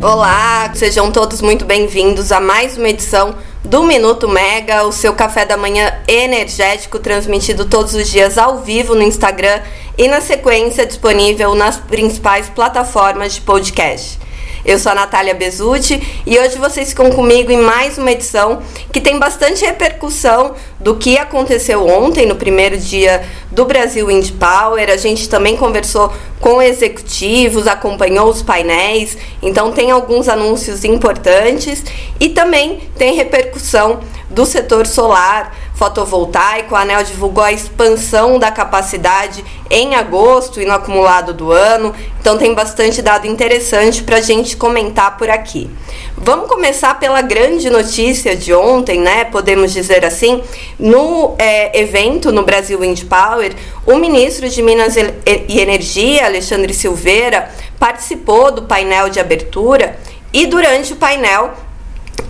Olá, sejam todos muito bem-vindos a mais uma edição do Minuto Mega, o seu café da manhã energético transmitido todos os dias ao vivo no Instagram e na sequência disponível nas principais plataformas de podcast. Eu sou a Natália Bezutti e hoje vocês ficam comigo em mais uma edição que tem bastante repercussão do que aconteceu ontem, no primeiro dia do Brasil Wind Power. A gente também conversou com executivos, acompanhou os painéis, então tem alguns anúncios importantes e também tem repercussão do setor solar fotovoltaico. A ANEL divulgou a expansão da capacidade em agosto e no acumulado do ano, então tem bastante dado interessante para a gente comentar por aqui. Vamos começar pela grande notícia de ontem, né? Podemos dizer assim, no é, evento no Brasil Wind Power, o ministro de Minas e Energia, Alexandre Silveira, participou do painel de abertura e durante o painel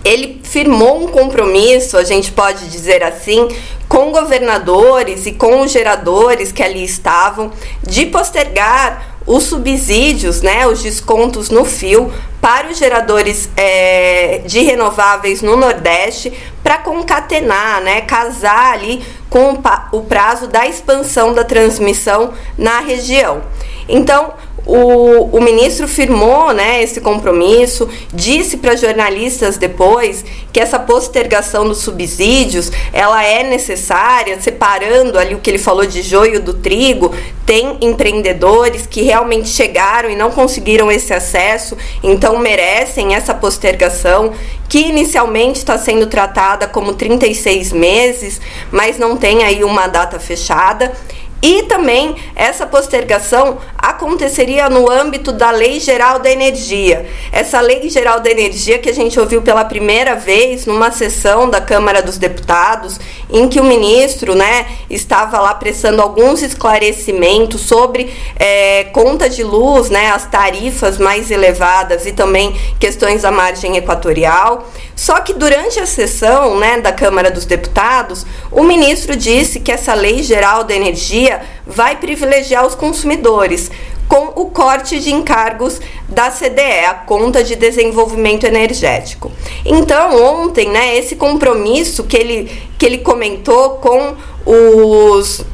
ele firmou um compromisso, a gente pode dizer assim, com governadores e com os geradores que ali estavam, de postergar os subsídios, né, os descontos no fio para os geradores é, de renováveis no Nordeste para concatenar, né, casar ali com o prazo da expansão da transmissão na região. Então, o, o ministro firmou né, esse compromisso, disse para jornalistas depois que essa postergação dos subsídios ela é necessária, separando ali o que ele falou de joio do trigo. Tem empreendedores que realmente chegaram e não conseguiram esse acesso, então merecem essa postergação, que inicialmente está sendo tratada como 36 meses, mas não tem aí uma data fechada. E também essa postergação aconteceria no âmbito da Lei Geral da Energia. Essa Lei Geral da Energia que a gente ouviu pela primeira vez numa sessão da Câmara dos Deputados, em que o ministro né, estava lá prestando alguns esclarecimentos sobre é, conta de luz, né, as tarifas mais elevadas e também questões da margem equatorial. Só que durante a sessão né, da Câmara dos Deputados, o ministro disse que essa Lei Geral da Energia vai privilegiar os consumidores com o corte de encargos da CDE, a Conta de Desenvolvimento Energético. Então, ontem, né, esse compromisso que ele, que ele comentou com os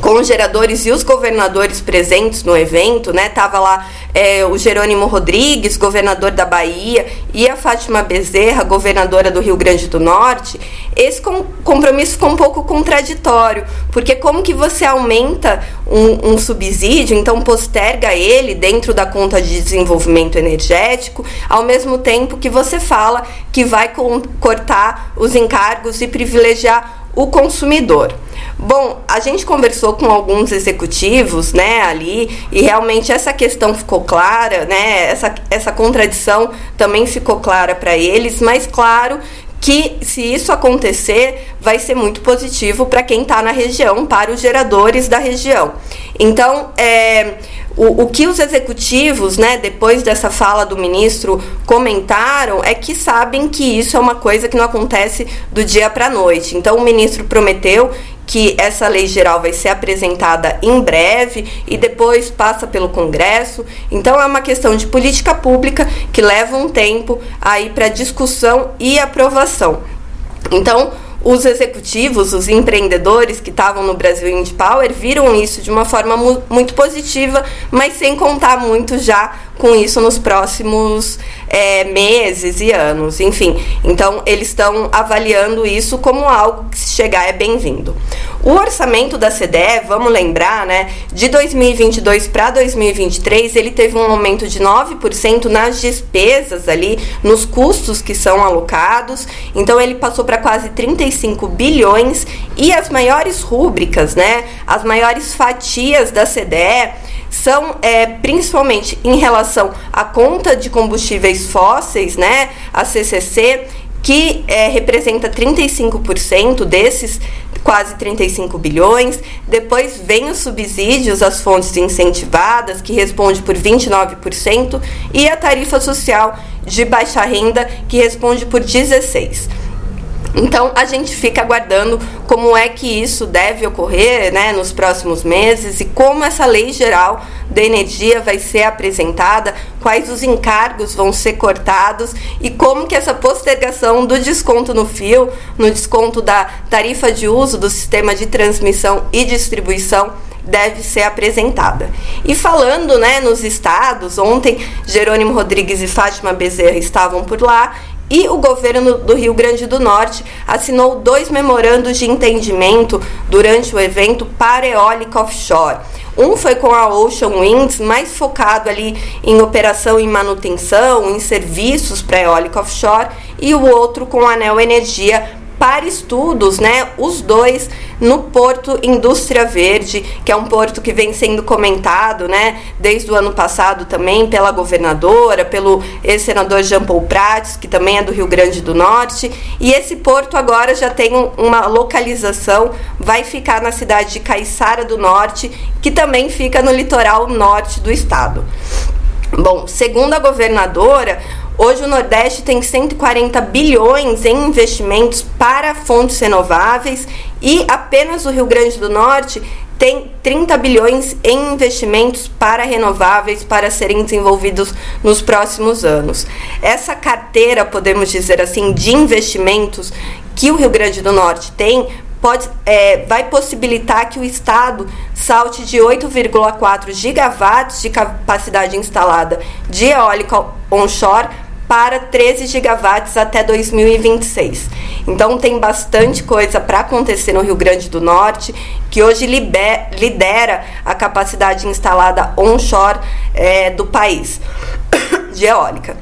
com os geradores e os governadores presentes no evento, né? Tava lá é, o Jerônimo Rodrigues, governador da Bahia, e a Fátima Bezerra, governadora do Rio Grande do Norte. Esse com, compromisso ficou um pouco contraditório, porque como que você aumenta um, um subsídio, então posterga ele dentro da conta de desenvolvimento energético, ao mesmo tempo que você fala que vai cortar os encargos e privilegiar o consumidor. Bom, a gente conversou com alguns executivos, né, ali, e realmente essa questão ficou clara, né, essa, essa contradição também ficou clara para eles, mas claro que se isso acontecer, vai ser muito positivo para quem está na região, para os geradores da região. Então, é, o, o que os executivos, né, depois dessa fala do ministro, comentaram é que sabem que isso é uma coisa que não acontece do dia para a noite. Então, o ministro prometeu que essa lei geral vai ser apresentada em breve e depois passa pelo Congresso. Então é uma questão de política pública que leva um tempo aí para discussão e aprovação. Então, os executivos, os empreendedores que estavam no Brasil Indie Power viram isso de uma forma mu muito positiva, mas sem contar muito já com isso nos próximos é, meses e anos, enfim. Então, eles estão avaliando isso como algo que, se chegar, é bem-vindo. O orçamento da CDE, vamos lembrar, né, de 2022 para 2023, ele teve um aumento de 9% nas despesas ali, nos custos que são alocados. Então, ele passou para quase 35 bilhões e as maiores rúbricas, né, as maiores fatias da CDE são é, principalmente em relação à conta de combustíveis fósseis, né, a CCC, que é, representa 35% desses quase 35 bilhões. Depois vem os subsídios às fontes incentivadas, que responde por 29%, e a tarifa social de baixa renda, que responde por 16%. Então a gente fica aguardando como é que isso deve ocorrer né, nos próximos meses e como essa lei geral da energia vai ser apresentada, quais os encargos vão ser cortados e como que essa postergação do desconto no fio, no desconto da tarifa de uso do sistema de transmissão e distribuição deve ser apresentada. E falando né, nos estados, ontem Jerônimo Rodrigues e Fátima Bezerra estavam por lá e o governo do Rio Grande do Norte assinou dois memorandos de entendimento durante o evento para offshore. Um foi com a Ocean Winds, mais focado ali em operação e manutenção, em serviços para eólica offshore, e o outro com a Neo Energia para estudos, né? Os dois no Porto Indústria Verde, que é um porto que vem sendo comentado, né? Desde o ano passado também pela governadora, pelo ex-senador Jean Paul Prats, que também é do Rio Grande do Norte. E esse porto agora já tem uma localização, vai ficar na cidade de Caiçara do Norte, que também fica no litoral norte do estado. Bom, segundo a governadora, Hoje o Nordeste tem 140 bilhões em investimentos para fontes renováveis e apenas o Rio Grande do Norte tem 30 bilhões em investimentos para renováveis para serem desenvolvidos nos próximos anos. Essa carteira, podemos dizer assim, de investimentos que o Rio Grande do Norte tem pode, é, vai possibilitar que o Estado salte de 8,4 gigawatts de capacidade instalada de eólica onshore para 13 gigawatts até 2026. Então tem bastante coisa para acontecer no Rio Grande do Norte, que hoje lidera a capacidade instalada onshore é, do país de eólica.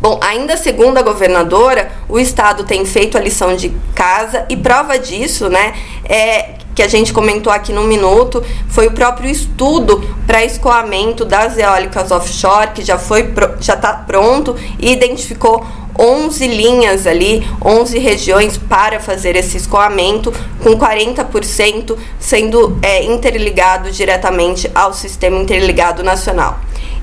Bom, ainda segundo a governadora, o estado tem feito a lição de casa e prova disso, né, é que a gente comentou aqui no minuto, foi o próprio estudo para escoamento das eólicas offshore, que já foi já está pronto e identificou 11 linhas ali, 11 regiões para fazer esse escoamento, com 40% sendo é, interligado diretamente ao sistema interligado nacional.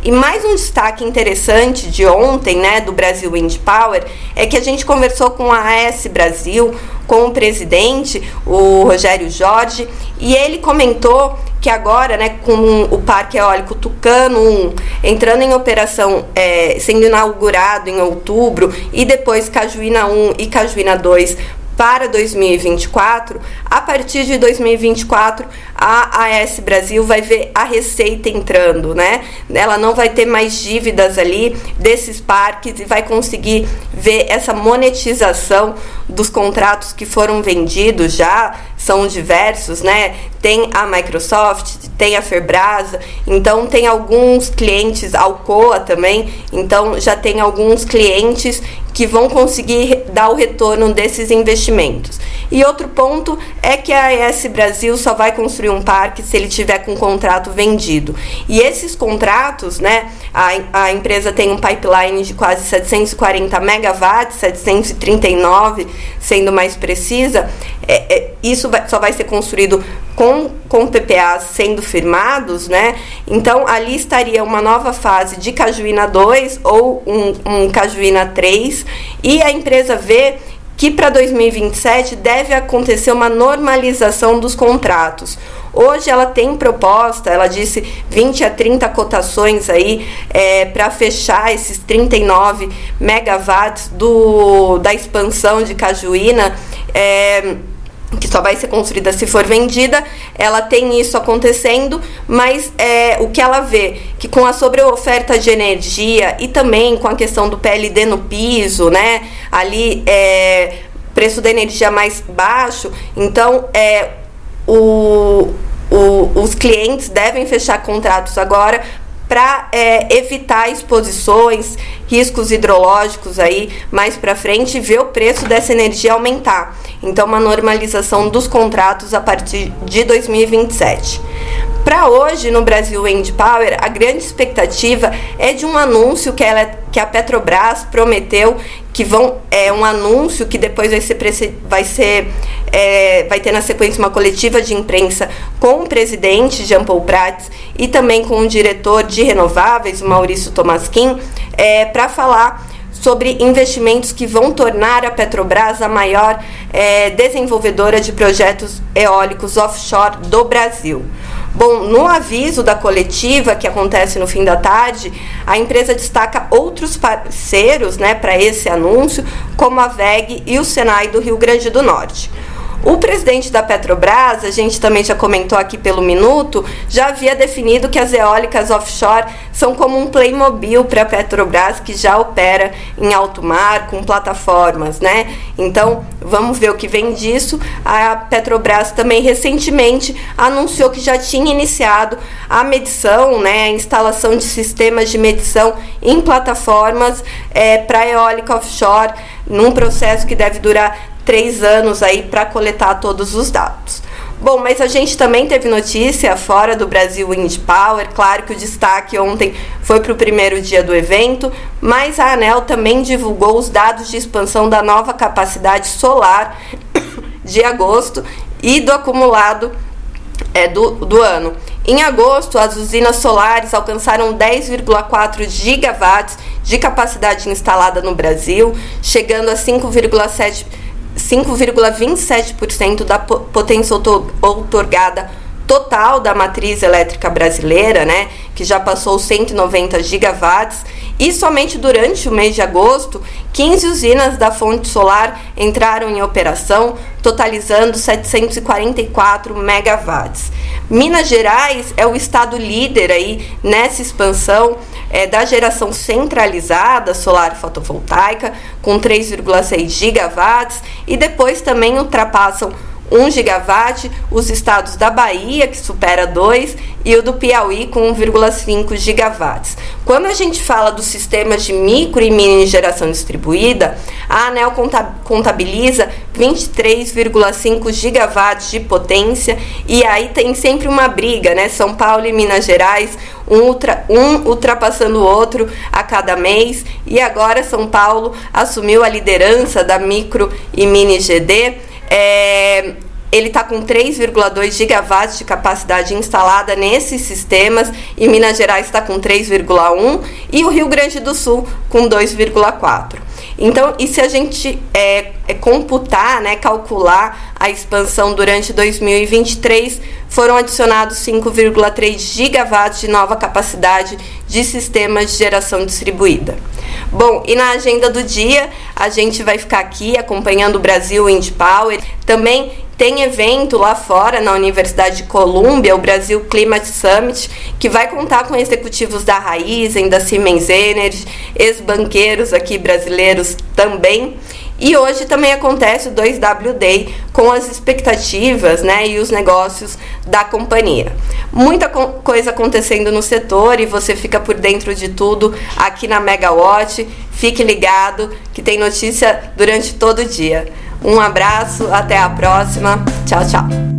E mais um destaque interessante de ontem, né, do Brasil Wind Power, é que a gente conversou com a AS Brasil, com o presidente, o Rogério Jorge, e ele comentou que agora, né, com o Parque Eólico Tucano 1 entrando em operação, é, sendo inaugurado em outubro, e depois Cajuína 1 e Cajuína 2 para 2024, a partir de 2024 a AS Brasil vai ver a receita entrando, né? Ela não vai ter mais dívidas ali desses parques e vai conseguir ver essa monetização dos contratos que foram vendidos já, são diversos, né? Tem a Microsoft, tem a Ferbrasa, então tem alguns clientes, Alcoa também, então já tem alguns clientes que vão conseguir dar o retorno desses investimentos. E outro ponto é que a AES Brasil só vai construir um parque se ele tiver com o contrato vendido. E esses contratos, né, a, a empresa tem um pipeline de quase 740 megawatts, 739 sendo mais precisa, é, é, isso vai, só vai ser construído com, com PPAs sendo firmados, né? Então ali estaria uma nova fase de Cajuína 2 ou um, um Cajuína 3 e a empresa vê que para 2027 deve acontecer uma normalização dos contratos. Hoje ela tem proposta, ela disse 20 a 30 cotações aí é, para fechar esses 39 megawatts do, da expansão de Cajuína. É, que só vai ser construída se for vendida, ela tem isso acontecendo, mas é, o que ela vê que com a sobreoferta de energia e também com a questão do PLD no piso, né, ali é, preço da energia mais baixo, então é, o, o, os clientes devem fechar contratos agora para é, evitar exposições, riscos hidrológicos aí mais para frente ver o preço dessa energia aumentar. Então, uma normalização dos contratos a partir de 2027. Para hoje, no Brasil Wind Power, a grande expectativa é de um anúncio que, ela, que a Petrobras prometeu que vão é um anúncio que depois vai ser vai ser é, vai ter na sequência uma coletiva de imprensa com o presidente Jean Paul Prats e também com o diretor de renováveis, Maurício Tomasquim, é, para falar sobre investimentos que vão tornar a Petrobras a maior é, desenvolvedora de projetos eólicos offshore do Brasil. Bom, no aviso da coletiva que acontece no fim da tarde, a empresa destaca outros parceiros né, para esse anúncio, como a VEG e o Senai do Rio Grande do Norte. O presidente da Petrobras, a gente também já comentou aqui pelo minuto, já havia definido que as eólicas offshore são como um Playmobil para a Petrobras que já opera em alto mar com plataformas, né? Então, vamos ver o que vem disso. A Petrobras também recentemente anunciou que já tinha iniciado a medição, né, a instalação de sistemas de medição em plataformas é, para eólica offshore, num processo que deve durar três anos aí para coletar todos os dados. Bom, mas a gente também teve notícia fora do Brasil Wind Power. Claro que o destaque ontem foi para o primeiro dia do evento, mas a ANEL também divulgou os dados de expansão da nova capacidade solar de agosto e do acumulado é, do, do ano. Em agosto, as usinas solares alcançaram 10,4 gigawatts de capacidade instalada no Brasil, chegando a 5,7 5,27% da potência outorgada total da matriz elétrica brasileira, né, que já passou 190 gigawatts, e somente durante o mês de agosto, 15 usinas da fonte solar entraram em operação, totalizando 744 megawatts. Minas Gerais é o estado líder aí nessa expansão é, da geração centralizada solar fotovoltaica, com 3,6 gigawatts, e depois também ultrapassam 1 gigawatt, os estados da Bahia, que supera 2, e o do Piauí com 1,5 gigawatts. Quando a gente fala dos sistemas de micro e mini geração distribuída, a ANEL contabiliza 23,5 gigawatts de potência e aí tem sempre uma briga, né? São Paulo e Minas Gerais, um, ultra, um ultrapassando o outro a cada mês e agora São Paulo assumiu a liderança da micro e mini GD é, ele está com 3,2 gigawatts de capacidade instalada nesses sistemas e Minas Gerais está com 3,1 e o Rio Grande do Sul com 2,4. Então, e se a gente é, é, computar, né, calcular a expansão durante 2023, foram adicionados 5,3 gigawatts de nova capacidade de sistemas de geração distribuída. Bom, e na agenda do dia, a gente vai ficar aqui acompanhando o Brasil Wind Power. Também tem evento lá fora, na Universidade de Colômbia, o Brasil Climate Summit, que vai contar com executivos da Raizen, da Siemens Energy, ex-banqueiros aqui brasileiros também. E hoje também acontece o 2W Day com as expectativas né, e os negócios da companhia. Muita co coisa acontecendo no setor e você fica por dentro de tudo aqui na Megawatt. Fique ligado que tem notícia durante todo o dia. Um abraço, até a próxima. Tchau, tchau.